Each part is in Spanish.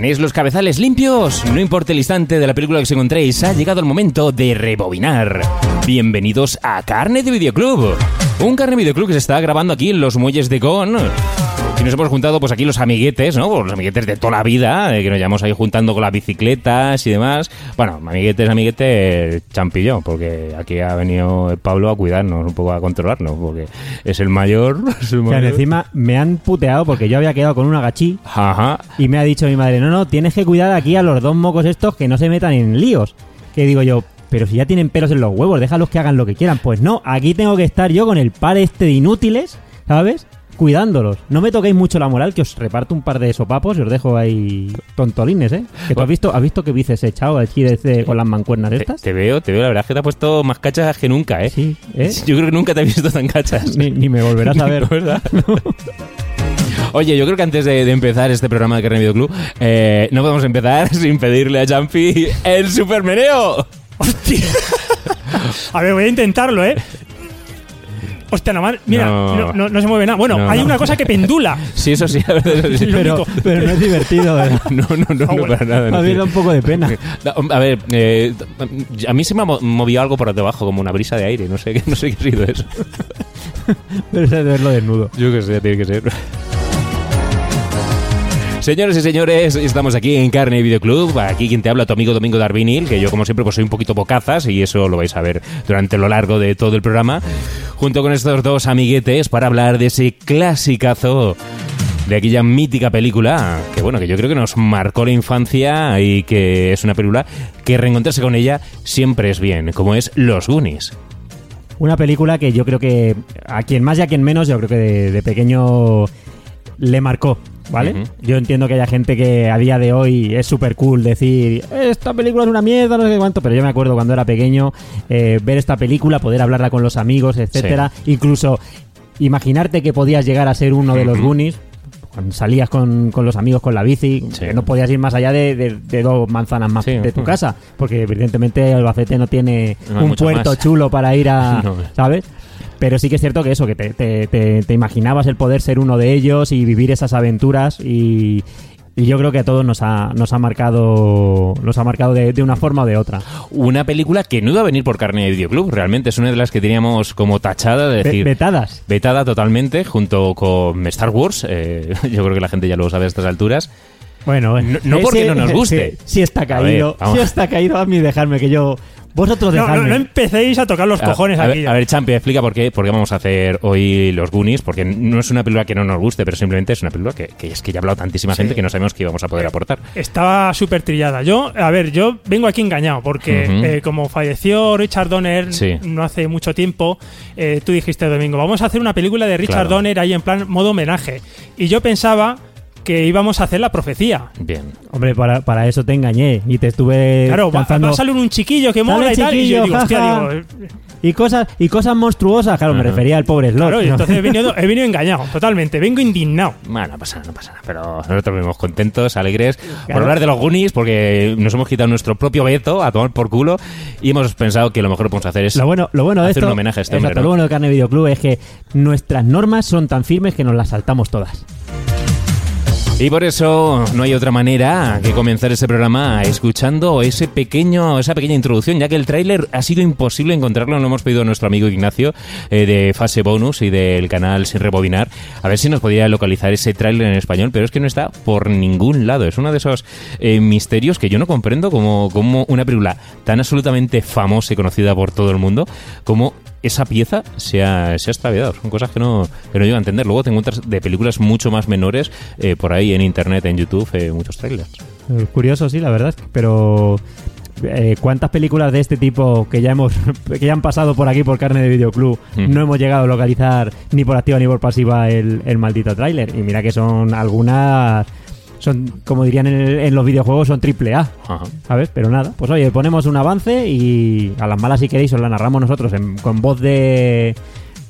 ¿Tenéis los cabezales limpios? No importa el instante de la película que os encontréis, ha llegado el momento de rebobinar. Bienvenidos a Carne de Videoclub. Un Carne de Videoclub que se está grabando aquí en los muelles de Gon. Y nos hemos juntado pues aquí los amiguetes, ¿no? Pues, los amiguetes de toda la vida, eh, que nos llevamos ahí juntando con las bicicletas y demás. Bueno, amiguetes, amiguetes, champillo, porque aquí ha venido Pablo a cuidarnos, un poco a controlarnos, porque es el mayor. Es el O sea, mayor. encima me han puteado porque yo había quedado con un agachí Ajá. y me ha dicho mi madre, no, no, tienes que cuidar aquí a los dos mocos estos que no se metan en líos. Que digo yo, pero si ya tienen pelos en los huevos, déjalos que hagan lo que quieran. Pues no, aquí tengo que estar yo con el par este de inútiles, ¿sabes? Cuidándolos. No me toquéis mucho la moral, que os reparto un par de sopapos y os dejo ahí tontolines, ¿eh? Que tú has visto, has visto que bices he echado aquí desde, con las mancuernas estas. te veo, te veo, la verdad es que te has puesto más cachas que nunca, ¿eh? Sí, ¿eh? Yo creo que nunca te he visto tan cachas. Ni, ni me volverás a ver. ¿Verdad? Oye, yo creo que antes de, de empezar este programa de Carne Videoclub, eh, no podemos empezar sin pedirle a Jumpy el supermeneo. A ver, voy a intentarlo, ¿eh? Hostia, madre. Mira, No. no, no- no se mueve nada. Bueno, No, hay no. una cosa que pendula. Sí, eso sí, a veces eso sí. Pero, pero no es divertido, ¿verdad? No, no, no, no, bueno. para nada. A no mí da un poco de pena. No, A ver, eh, a mí se me ha mo- movido algo por debajo, como una brisa de aire. No sé, qué- no sé qué ha sido eso. Pero es de verlo desnudo. Yo que sé, tiene que ser. Señores y señores, estamos aquí en Carne y Videoclub. Aquí quien te habla, tu amigo Domingo Darvinil, que yo como siempre pues soy un poquito bocazas y eso lo vais a ver durante lo largo de todo el programa. Junto con estos dos amiguetes para hablar de ese clasicazo de aquella mítica película que bueno, que yo creo que nos marcó la infancia y que es una película que reencontrarse con ella siempre es bien, como es Los Goonies. Una película que yo creo que a quien más y a quien menos, yo creo que de, de pequeño le marcó, ¿vale? Yo entiendo que haya gente que a día de hoy es súper cool decir, esta película es una mierda, no sé cuánto, pero yo me acuerdo cuando era pequeño eh, ver esta película, poder hablarla con los amigos, etcétera, incluso imaginarte que podías llegar a ser uno de los. Goonies. Cuando salías con, con los amigos con la bici, Sí. que no podías ir más allá de, de- de dos manzanas más Sí. de tu casa, porque evidentemente Albacete no tiene No un puerto más. chulo para ir a, No. ¿sabes? Pero sí que es cierto que eso, que te, te- te- te imaginabas el poder ser uno de ellos y vivir esas aventuras y, y yo creo que a todos nos ha, nos ha marcado nos ha marcado de, de una forma o de otra. Una película que no iba a venir por carne de videoclub, realmente es una de las que teníamos como tachada de decir... vetadas. Vetada totalmente, junto con Star Wars. eh, yo creo que la gente ya lo sabe a estas alturas. Bueno, No- no porque no nos guste. Sí, sí está caído. vamos. sí está caído a mí dejarme que yo... Vosotros No, no, no empecéis a tocar los cojones a, aquí. ver, a ver, Champi, explica por qué, por qué vamos a hacer hoy los Goonies, porque no es una película que no nos guste, pero simplemente es una película que, que es que ya ha hablado tantísima gente que no sabemos qué íbamos a poder aportar. Estaba súper trillada. Yo, a ver, yo vengo aquí engañado porque eh, como falleció Richard Donner Sí. no hace mucho tiempo, eh, tú dijiste Domingo, vamos a hacer una película de Richard Claro. Donner ahí en plan modo homenaje. Y yo pensaba que íbamos a hacer la profecía. Bien. Hombre, para, para eso te engañé y te estuve Claro, va, lanzando- va a salir un chiquillo que mola y tal. Y yo chiquillo, digo, hostia, jaja. digo, eh, y cosas y cosas monstruosas. Claro, me refería al pobre Slot. claro, entonces he venido, he venido engañado, totalmente. Vengo indignado. Bueno, no pasa nada, no pasa nada. Pero nosotros venimos contentos, alegres, por hablar de los Goonies, porque nos hemos quitado nuestro propio veto a tomar por culo y hemos pensado que lo mejor que podemos hacer es Lo bueno, lo bueno de hacer esto, un homenaje a este exacto, hombre. ¿no? lo bueno de Carne Videoclub es que nuestras normas son tan firmes que nos las saltamos todas. Y por eso no hay otra manera que comenzar este programa escuchando ese pequeño, esa pequeña introducción, ya que el tráiler ha sido imposible encontrarlo. Lo hemos pedido a nuestro amigo Ignacio eh, de Fase Bonus y del canal Sin Rebobinar, a ver si nos podía localizar ese tráiler en español, pero es que no está por ningún lado. Es uno de esos eh, misterios que yo no comprendo como, como una película tan absolutamente famosa y conocida por todo el mundo, como esa pieza se ha, se ha extraviado. Son cosas que no, que no llego a entender. Luego te encuentras de películas mucho más menores eh, por ahí en internet, en YouTube, eh, muchos trailers. Curioso, sí, la verdad. Pero eh, ¿cuántas películas de este tipo que ya hemos que ya han pasado por aquí por carne de videoclub Mm. no hemos llegado a localizar ni por activa ni por pasiva el, el maldito tráiler? Y mira que son algunas son como dirían en, el- en los videojuegos son triple A. Ajá. ¿Sabes? Pero nada, pues oye, ponemos un avance y a las malas si queréis os la narramos nosotros en- con voz de,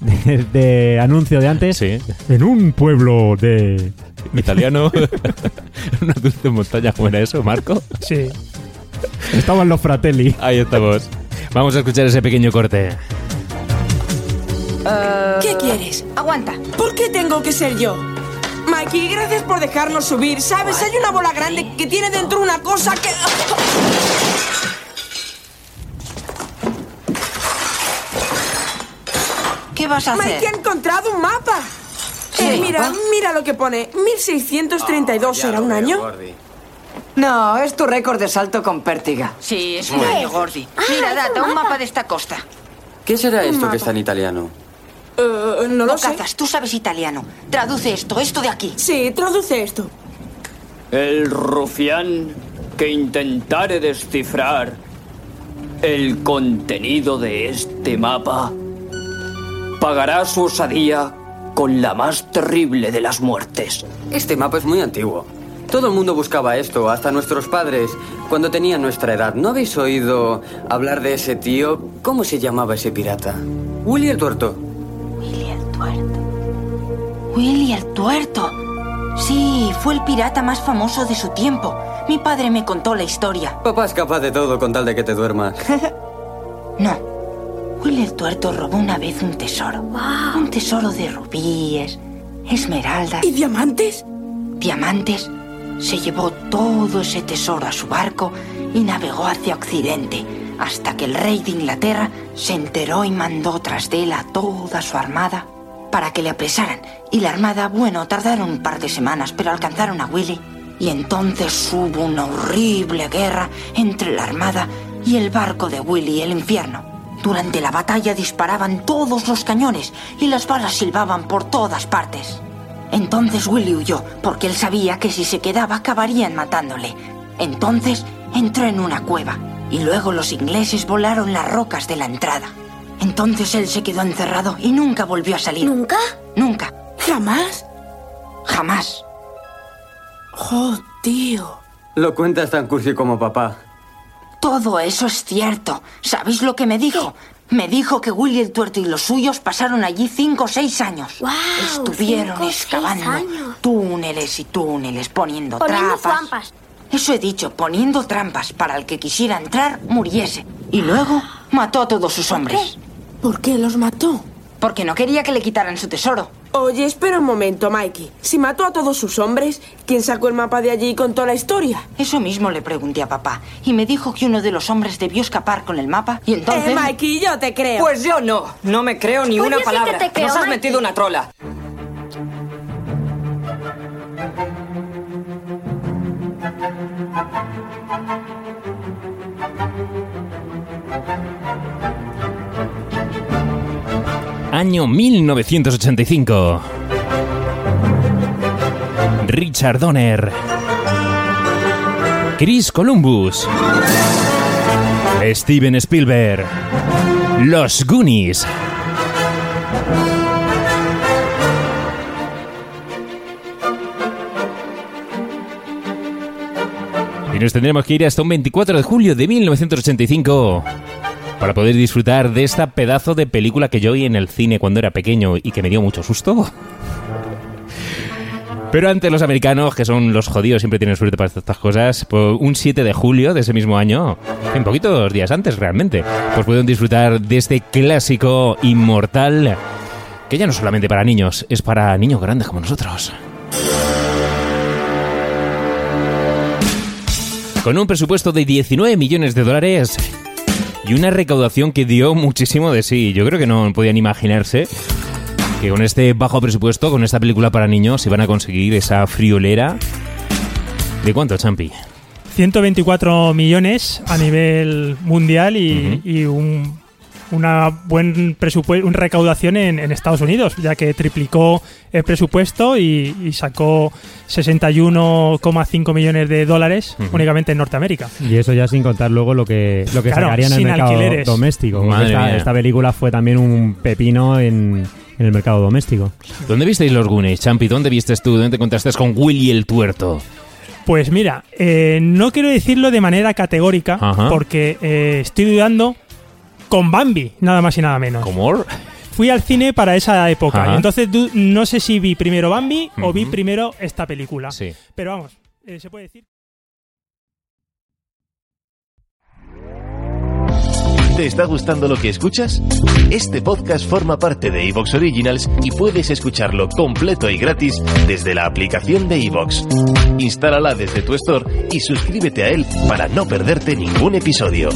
de, de anuncio de antes. Sí. En un pueblo de... Italiano. Una dulce montaña. ¿Cómo era eso, Marco? Sí. Estaban los fratelli. Ahí estamos. Vamos a escuchar ese pequeño corte. ¿Qué quieres? Aguanta. ¿Por qué tengo que ser yo? Mikey, gracias por dejarnos subir. ¿Sabes? Hay una bola grande que tiene dentro una cosa que... ¿Qué vas a hacer? Mikey ha encontrado un mapa. ¿Qué Eh, mira, mapa? mira lo que pone. 1632 era un año. No, es tu récord de salto con pértiga. Sí, es un año, Gordy. Mira, data, un mapa de esta costa. ¿Qué será esto mapa. que está en italiano? Eh, no lo sé. Bocazas, tú sabes italiano. Traduce esto, esto de aquí. Sí, traduce esto. El rufián que intentare descifrar el contenido de este mapa pagará su osadía con la más terrible de las muertes. Este mapa es muy antiguo. Todo el mundo buscaba esto, hasta nuestros padres, cuando tenían nuestra edad. ¿No habéis oído hablar de ese tío? ¿Cómo se llamaba ese pirata? Willy el Tuerto. Willy el tuerto. Willy el tuerto. Sí, fue el pirata más famoso de su tiempo. Mi padre me contó la historia. Papá es capaz de todo con tal de que te duermas. No. Willy el tuerto robó una vez un tesoro. Un tesoro de rubíes, esmeraldas, ¿Y diamantes? diamantes. Se llevó todo ese tesoro a su barco y navegó hacia Occidente, hasta que el rey de Inglaterra se enteró y mandó tras de él a toda su armada para que le apresaran. Y la armada, bueno, tardaron un par de semanas, pero alcanzaron a Willy. Y entonces hubo una horrible guerra entre la armada y el barco de Willy, el infierno. Durante la batalla disparaban todos los cañones y las balas silbaban por todas partes. Entonces Willy huyó, porque él sabía que si se quedaba acabarían matándole. Entonces entró en una cueva y luego los ingleses volaron las rocas de la entrada. Entonces él se quedó encerrado y nunca volvió a salir. ¿Nunca? Nunca. ¿Jamás? Jamás. Oh, tío. Lo cuentas tan cursi como papá. Todo eso es cierto. ¿Sabéis lo que me dijo? Me dijo que Willy el Tuerto y los suyos pasaron allí cinco o seis años. Guau, Estuvieron cinco o seis excavando años. túneles y túneles, poniendo, Poniendo trampas. trampas. Eso he dicho, poniendo trampas para el que quisiera entrar muriese. Y luego mató a todos sus hombres. ¿Por qué los mató? Porque no quería que le quitaran su tesoro. Oye, espera un momento, Mikey. Si mató a todos sus hombres, ¿quién sacó el mapa de allí y contó la historia? Eso mismo le pregunté a papá. Y me dijo que uno de los hombres debió escapar con el mapa. Y entonces... Eh, Mikey, yo te creo. Pues yo no. No me creo ni Pues una yo sí que palabra. te creo, Nos has Mikey. metido una trola. Año 1985. Richard Donner. Chris Columbus. Steven Spielberg. Los Goonies. Y nos tendremos que ir hasta un 24 de julio de 1985 para poder disfrutar de esta pedazo de película que yo vi en el cine cuando era pequeño y que me dio mucho susto. Pero antes los americanos, que son los jodidos, siempre tienen suerte para estas cosas, pues un 7 de julio de ese mismo año, en poquitos días antes realmente, pues pueden disfrutar de este clásico inmortal que ya no solamente para niños, es para niños grandes como nosotros. con un presupuesto de 19 millones de dólares y una recaudación que dio muchísimo de sí. Yo creo que no podían imaginarse que con este bajo presupuesto, con esta película para niños, se van a conseguir esa friolera. ¿De cuánto, Champi? 124 millones a nivel mundial y, y un, una buen presupuesto, una recaudación en, en Estados Unidos, ya que triplicó el presupuesto y, y sacó 61,5 millones de dólares únicamente en Norteamérica. Y eso ya sin contar luego lo que, lo que Claro, sacarían en el mercado alquileres. doméstico. esta, película fue también un pepino en, en el mercado doméstico. ¿Dónde visteis los Goonies, Champi? ¿Dónde vistes tú? ¿Dónde te encontraste con Willy el tuerto? Pues mira, eh, no quiero decirlo de manera categórica Ajá. porque eh, estoy dudando con Bambi, nada más y nada menos. ¿Cómo? Fui al cine para esa época Ajá. entonces no sé si vi primero Bambi o vi primero esta película. Sí. Pero vamos, eh, se puede decir. ¿Te está gustando lo que escuchas? Este podcast forma parte de Evox Originals y puedes escucharlo completo y gratis desde la aplicación de Evox. Instálala desde tu store y suscríbete a él para no perderte ningún episodio.